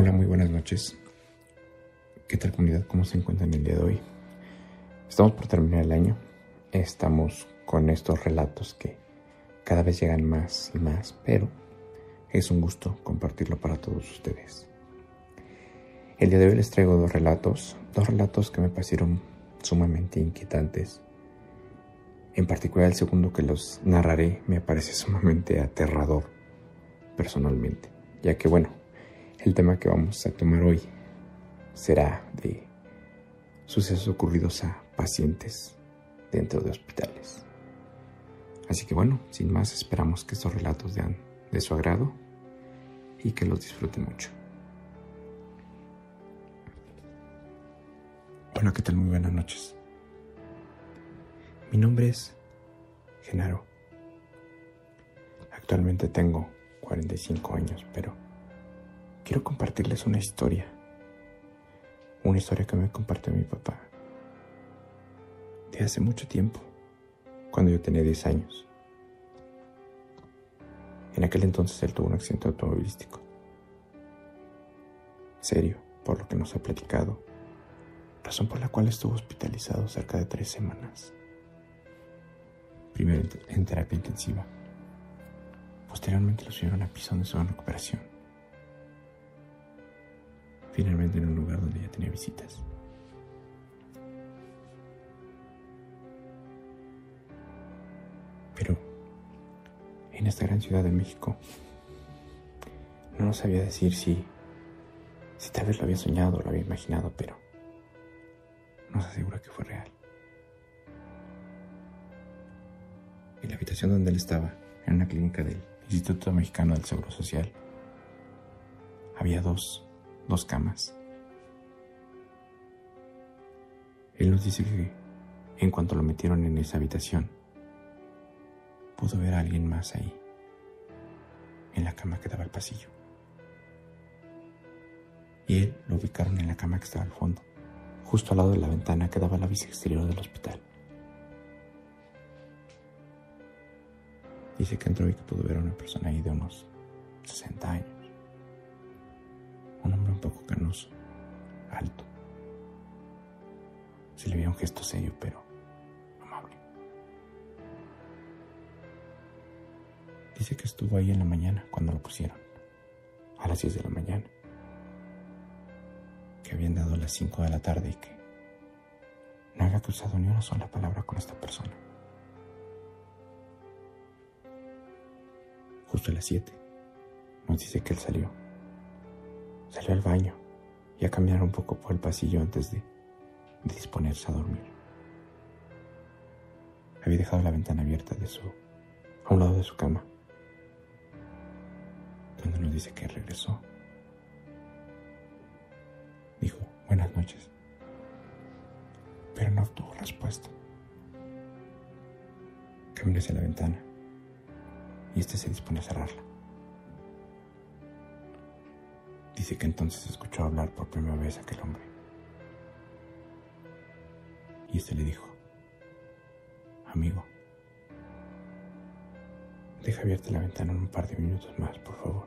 Hola, muy buenas noches. ¿Qué tal comunidad? ¿Cómo se encuentran el día de hoy? Estamos por terminar el año. Estamos con estos relatos que cada vez llegan más y más, pero es un gusto compartirlo para todos ustedes. El día de hoy les traigo dos relatos, dos relatos que me parecieron sumamente inquietantes. En particular el segundo que los narraré me parece sumamente aterrador personalmente, ya que bueno, el tema que vamos a tomar hoy será de sucesos ocurridos a pacientes dentro de hospitales. Así que bueno, sin más, esperamos que estos relatos sean de su agrado y que los disfruten mucho. Hola, ¿qué tal? Muy buenas noches. Mi nombre es Genaro. Actualmente tengo 45 años, pero quiero compartirles una historia. Una historia que me compartió mi papá. De hace mucho tiempo, cuando yo tenía 10 años. En aquel entonces él tuvo un accidente automovilístico. Serio, por lo que nos ha platicado. Razón por la cual estuvo hospitalizado cerca de tres semanas. Primero en terapia intensiva. Posteriormente lo subieron a piso de su recuperación finalmente en un lugar donde ya tenía visitas. Pero en esta gran ciudad de México no sabía decir si, si tal vez lo había soñado o lo había imaginado, pero nos asegura que fue real. En la habitación donde él estaba, en una clínica del Instituto Mexicano del Seguro Social, había dos dos camas. Él nos dice que en cuanto lo metieron en esa habitación, pudo ver a alguien más ahí, en la cama que daba al pasillo. Y él lo ubicaron en la cama que estaba al fondo, justo al lado de la ventana que daba a la vista exterior del hospital. Dice que entró y que pudo ver a una persona ahí de unos 60 años alto. Se le veía un gesto serio, pero amable. Dice que estuvo ahí en la mañana cuando lo pusieron, a las 10 de la mañana, que habían dado las 5 de la tarde y que no había cruzado ni una sola palabra con esta persona. Justo a las 7 nos dice que él salió Salió al baño y a caminar un poco por el pasillo antes de, disponerse a dormir. Había dejado la ventana abierta de su, a un lado de su cama, donde nos dice que regresó. Dijo, buenas noches, pero no obtuvo respuesta. Caminó hacia la ventana y este se dispone a cerrarla. Dice que entonces escuchó hablar por primera vez a aquel hombre. Y este le dijo, amigo, deja abierta la ventana un par de minutos más, por favor.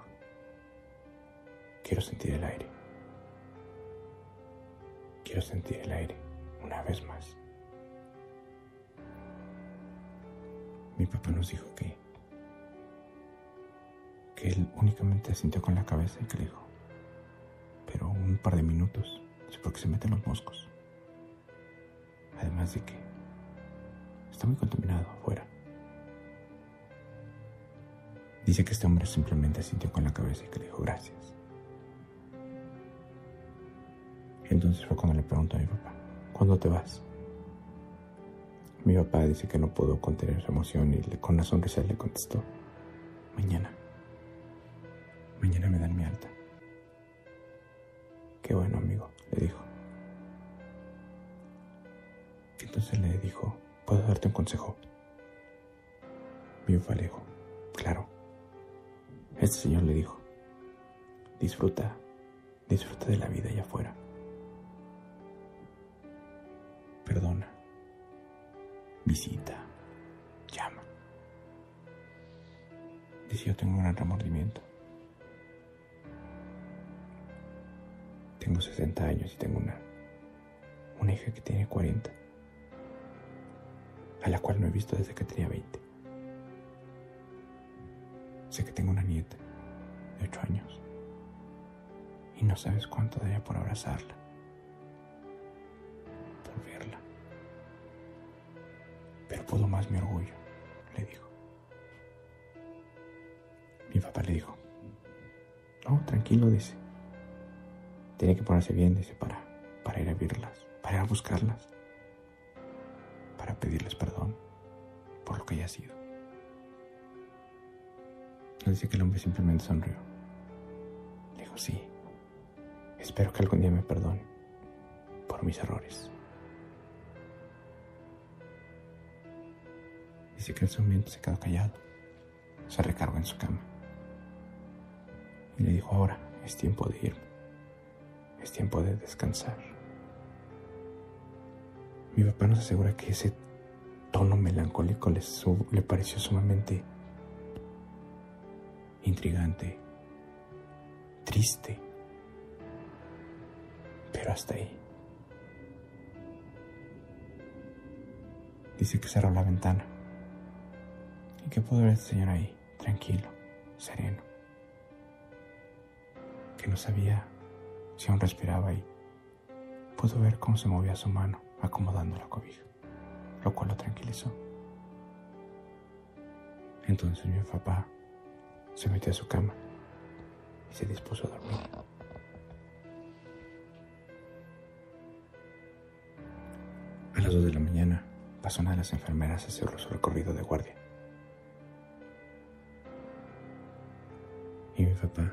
Quiero sentir el aire. Quiero sentir el aire una vez más. Mi papá nos dijo que que él únicamente sintió con la cabeza y que le dijo, par de minutos, es porque se meten los moscos. Además de que está muy contaminado afuera. Dice que este hombre simplemente sintió con la cabeza y que le dijo gracias. Entonces fue cuando le preguntó a mi papá, ¿cuándo te vas? Mi papá dice que no pudo contener su emoción y con una sonrisa le contestó, mañana. Mañana me dan mi alta. Qué bueno, amigo, le dijo. Entonces le dijo, ¿puedo darte un consejo? Papá le claro. Este señor le dijo, disfruta, disfruta de la vida allá afuera. Perdona, visita, llama. Dice, yo tengo un gran remordimiento Tengo 60 años y tengo una, una hija que tiene 40, a la cual no he visto desde que tenía 20. Sé que tengo una nieta de 8 años y no sabes cuánto daría por abrazarla, por verla. Pero pudo más mi orgullo, le dijo. Mi papá le dijo, no, tranquilo, dice. Tiene que ponerse bien, dice, para, para ir a verlas, para ir a buscarlas, para pedirles perdón por lo que haya sido. Dice que el hombre simplemente sonrió. Le dijo, sí, espero que algún día me perdone por mis errores. Dice que ese momento se quedó callado, se recargó en su cama y le dijo, ahora es tiempo de irme, es tiempo de descansar. Mi papá nos asegura que ese tono melancólico le, le pareció sumamente intrigante, triste, pero hasta ahí. Dice que cerró la ventana y que pudo ver al señor ahí, tranquilo, sereno, que no sabía si aún respiraba y pudo ver cómo se movía su mano acomodando la cobija, lo cual lo tranquilizó. Entonces mi papá se metió a su cama y se dispuso a dormir. A las dos de la mañana pasó una de las enfermeras a hacer su recorrido de guardia. Y mi papá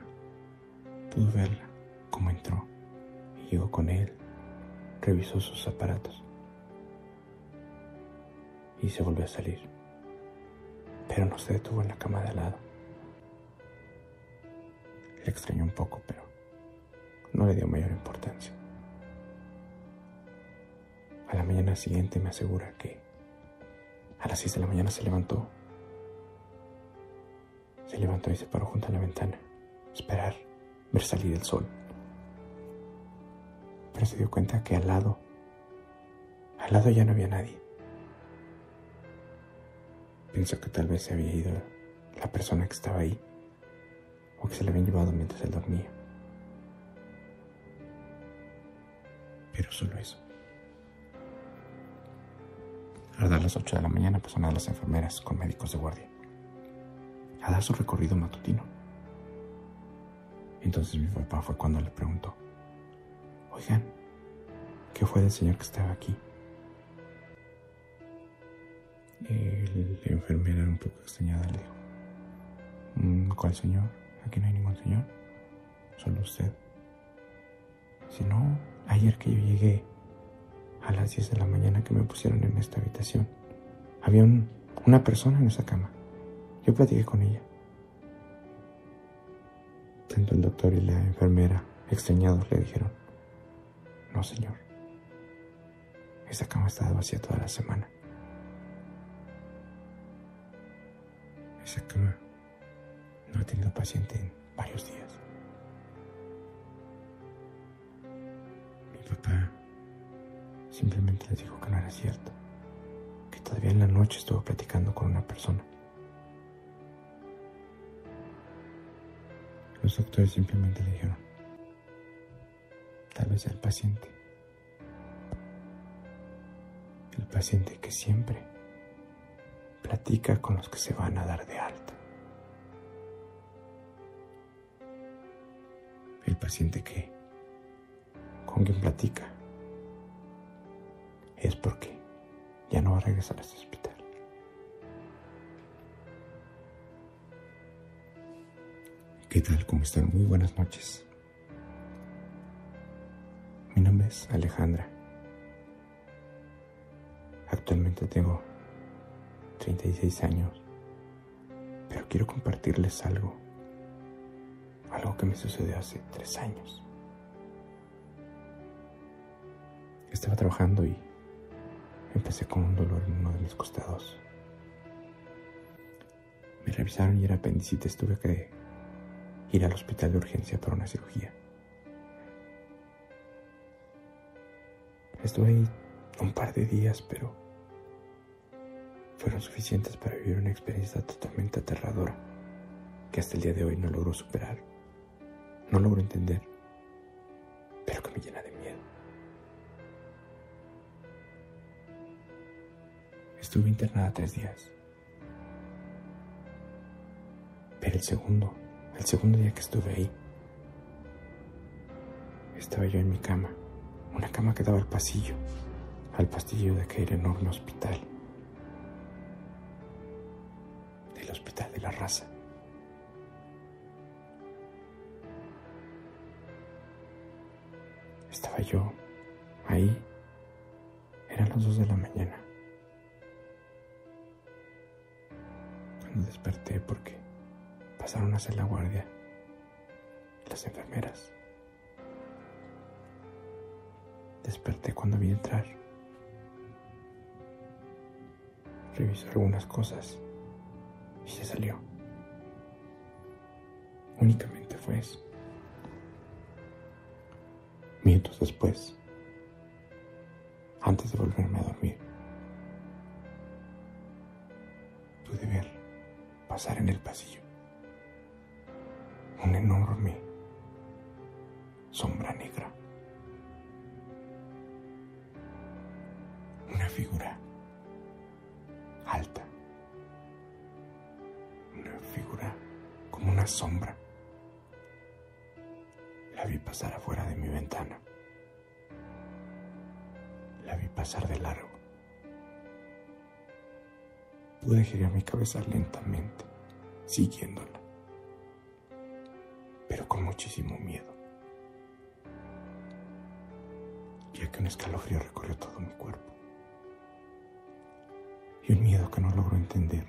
pudo verla cómo entró y llegó con él, revisó sus aparatos y se volvió a salir. Pero no se detuvo en la cama de al lado le extrañó un poco, pero no le dio mayor importancia. A la mañana siguiente me asegura que a las 6 de la mañana se levantó. Se levantó y se paró junto a la ventana, esperar, ver salir el sol. Pero se dio cuenta que al lado, al lado ya no había nadie. Pensó que tal vez se había ido la persona que estaba ahí o que se le habían llevado mientras él dormía. Pero solo eso. A dar las 8 de la mañana pasó una de las enfermeras con médicos de guardia a dar su recorrido matutino. Entonces mi papá fue cuando le preguntó, oigan, ¿qué fue del señor que estaba aquí? El, la enfermera un poco extrañada le dijo, mm, ¿cuál señor? Aquí no hay ningún señor, solo usted. Si no, ayer que yo llegué a las 10 de la mañana que me pusieron en esta habitación, había una persona en esa cama. Yo platiqué con ella. Tanto el doctor y la enfermera, extrañados, le dijeron, no señor, esa cama ha estado vacía toda la semana. Esa cama no ha tenido paciente en varios días. Mi papá simplemente les dijo que no era cierto, que todavía en la noche estuvo platicando con una persona. Los doctores simplemente le dijeron, tal vez el paciente, el paciente que siempre platica con los que se van a dar de alta. el paciente que con quien platica es porque ya no va a regresar a este hospital. ¿Qué tal? ¿Cómo están? Muy buenas noches. Mi nombre es Alejandra. Actualmente tengo 36 años, pero quiero compartirles algo algo que me sucedió hace tres años. Estaba trabajando y empecé con un dolor en uno de mis costados. Me revisaron y era apendicitis, tuve que ir al hospital de urgencia para una cirugía. Estuve ahí un par de días, pero fueron suficientes para vivir una experiencia totalmente aterradora que hasta el día de hoy no logro superar, no logro entender, pero que me llena de miedo. Estuve internada tres días, pero el segundo, el segundo día que estuve ahí, estaba yo en mi cama, una cama que daba al pasillo, al pasillo de aquel enorme hospital, del hospital de la raza. Estaba yo ahí, eran las dos de la mañana, cuando desperté porque pasaron a hacer la guardia las enfermeras. Desperté cuando vi entrar. Revisó algunas cosas y se salió. Únicamente fue eso. Minutos después, antes de volverme a dormir, pude ver pasar en el pasillo un enorme sombra negra. Figura alta, una figura como una sombra. La vi pasar afuera de mi ventana. La vi pasar de largo. Pude girar mi cabeza lentamente, siguiéndola, pero con muchísimo miedo, ya que un escalofrío recorrió todo mi cuerpo y un miedo que no logro entender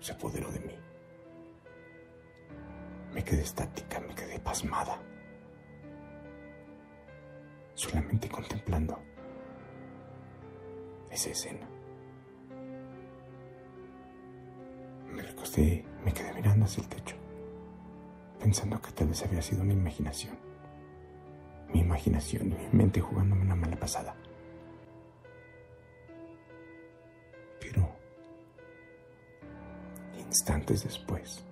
se apoderó de mí. Me quedé estática, me quedé pasmada, solamente contemplando esa escena. Me recosté, me quedé mirando hacia el techo, pensando que tal vez había sido una imaginación. Mi imaginación, mi mente jugándome una mala pasada. Instantes después,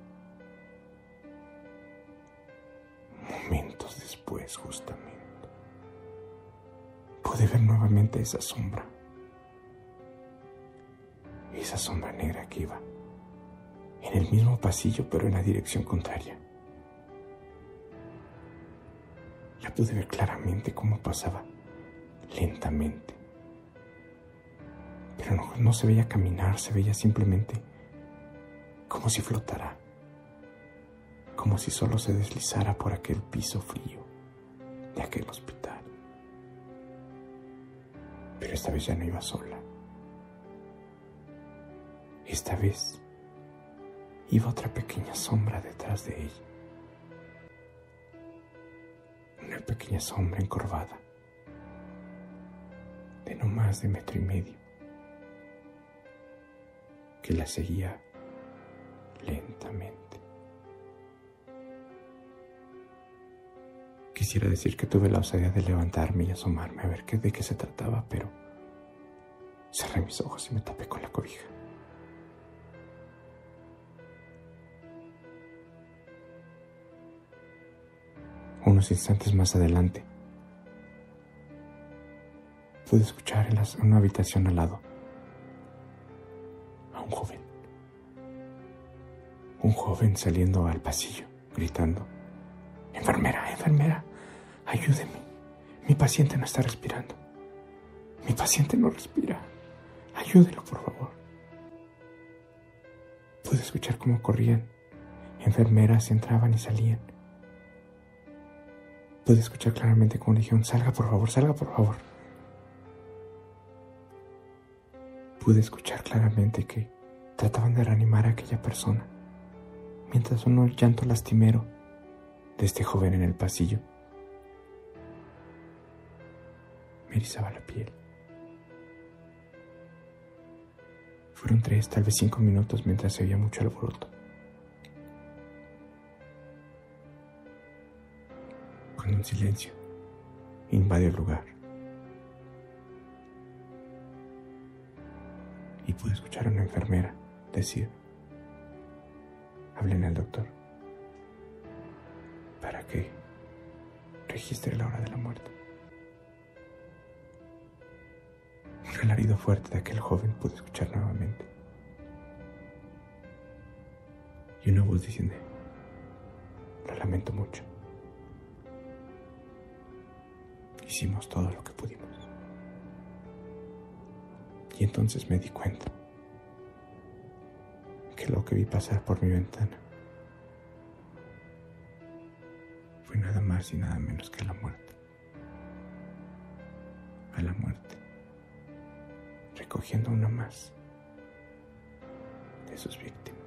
momentos después justamente, pude ver nuevamente esa sombra, esa sombra negra que iba en el mismo pasillo pero en la dirección contraria. La pude ver claramente cómo pasaba, lentamente. Pero no, no se veía caminar, se veía simplemente como si flotara, como si solo se deslizara por aquel piso frío de aquel hospital. Pero esta vez ya no iba sola. Esta vez iba otra pequeña sombra detrás de ella. Una pequeña sombra encorvada, de no más de metro y medio, que la seguía lentamente. Quisiera decir que tuve la osadía de levantarme y asomarme a ver qué, de qué se trataba, pero cerré mis ojos y me tapé con la cobija. Unos instantes más adelante, pude escuchar en una habitación al lado joven saliendo al pasillo, gritando, Enfermera, enfermera, ayúdeme. Mi paciente no está respirando. Mi paciente no respira. Ayúdelo, por favor. Pude escuchar cómo corrían. Enfermeras entraban y salían. Pude escuchar claramente cómo dijeron, salga por favor, salga por favor. Pude escuchar claramente que trataban de reanimar a aquella persona mientras sonó el llanto lastimero de este joven en el pasillo. Me erizaba la piel. Fueron tres, tal vez cinco minutos mientras se oía mucho alboroto. Con un silencio invadió el lugar. Y pude escuchar a una enfermera decir, hablen al doctor para que registre la hora de la muerte. Un alarido fuerte de aquel joven pude escuchar nuevamente. Y una voz diciendo, lo lamento mucho. Hicimos todo lo que pudimos. Y entonces me di cuenta lo que vi pasar por mi ventana fue nada más y nada menos que la muerte. A la muerte, recogiendo una más de sus víctimas.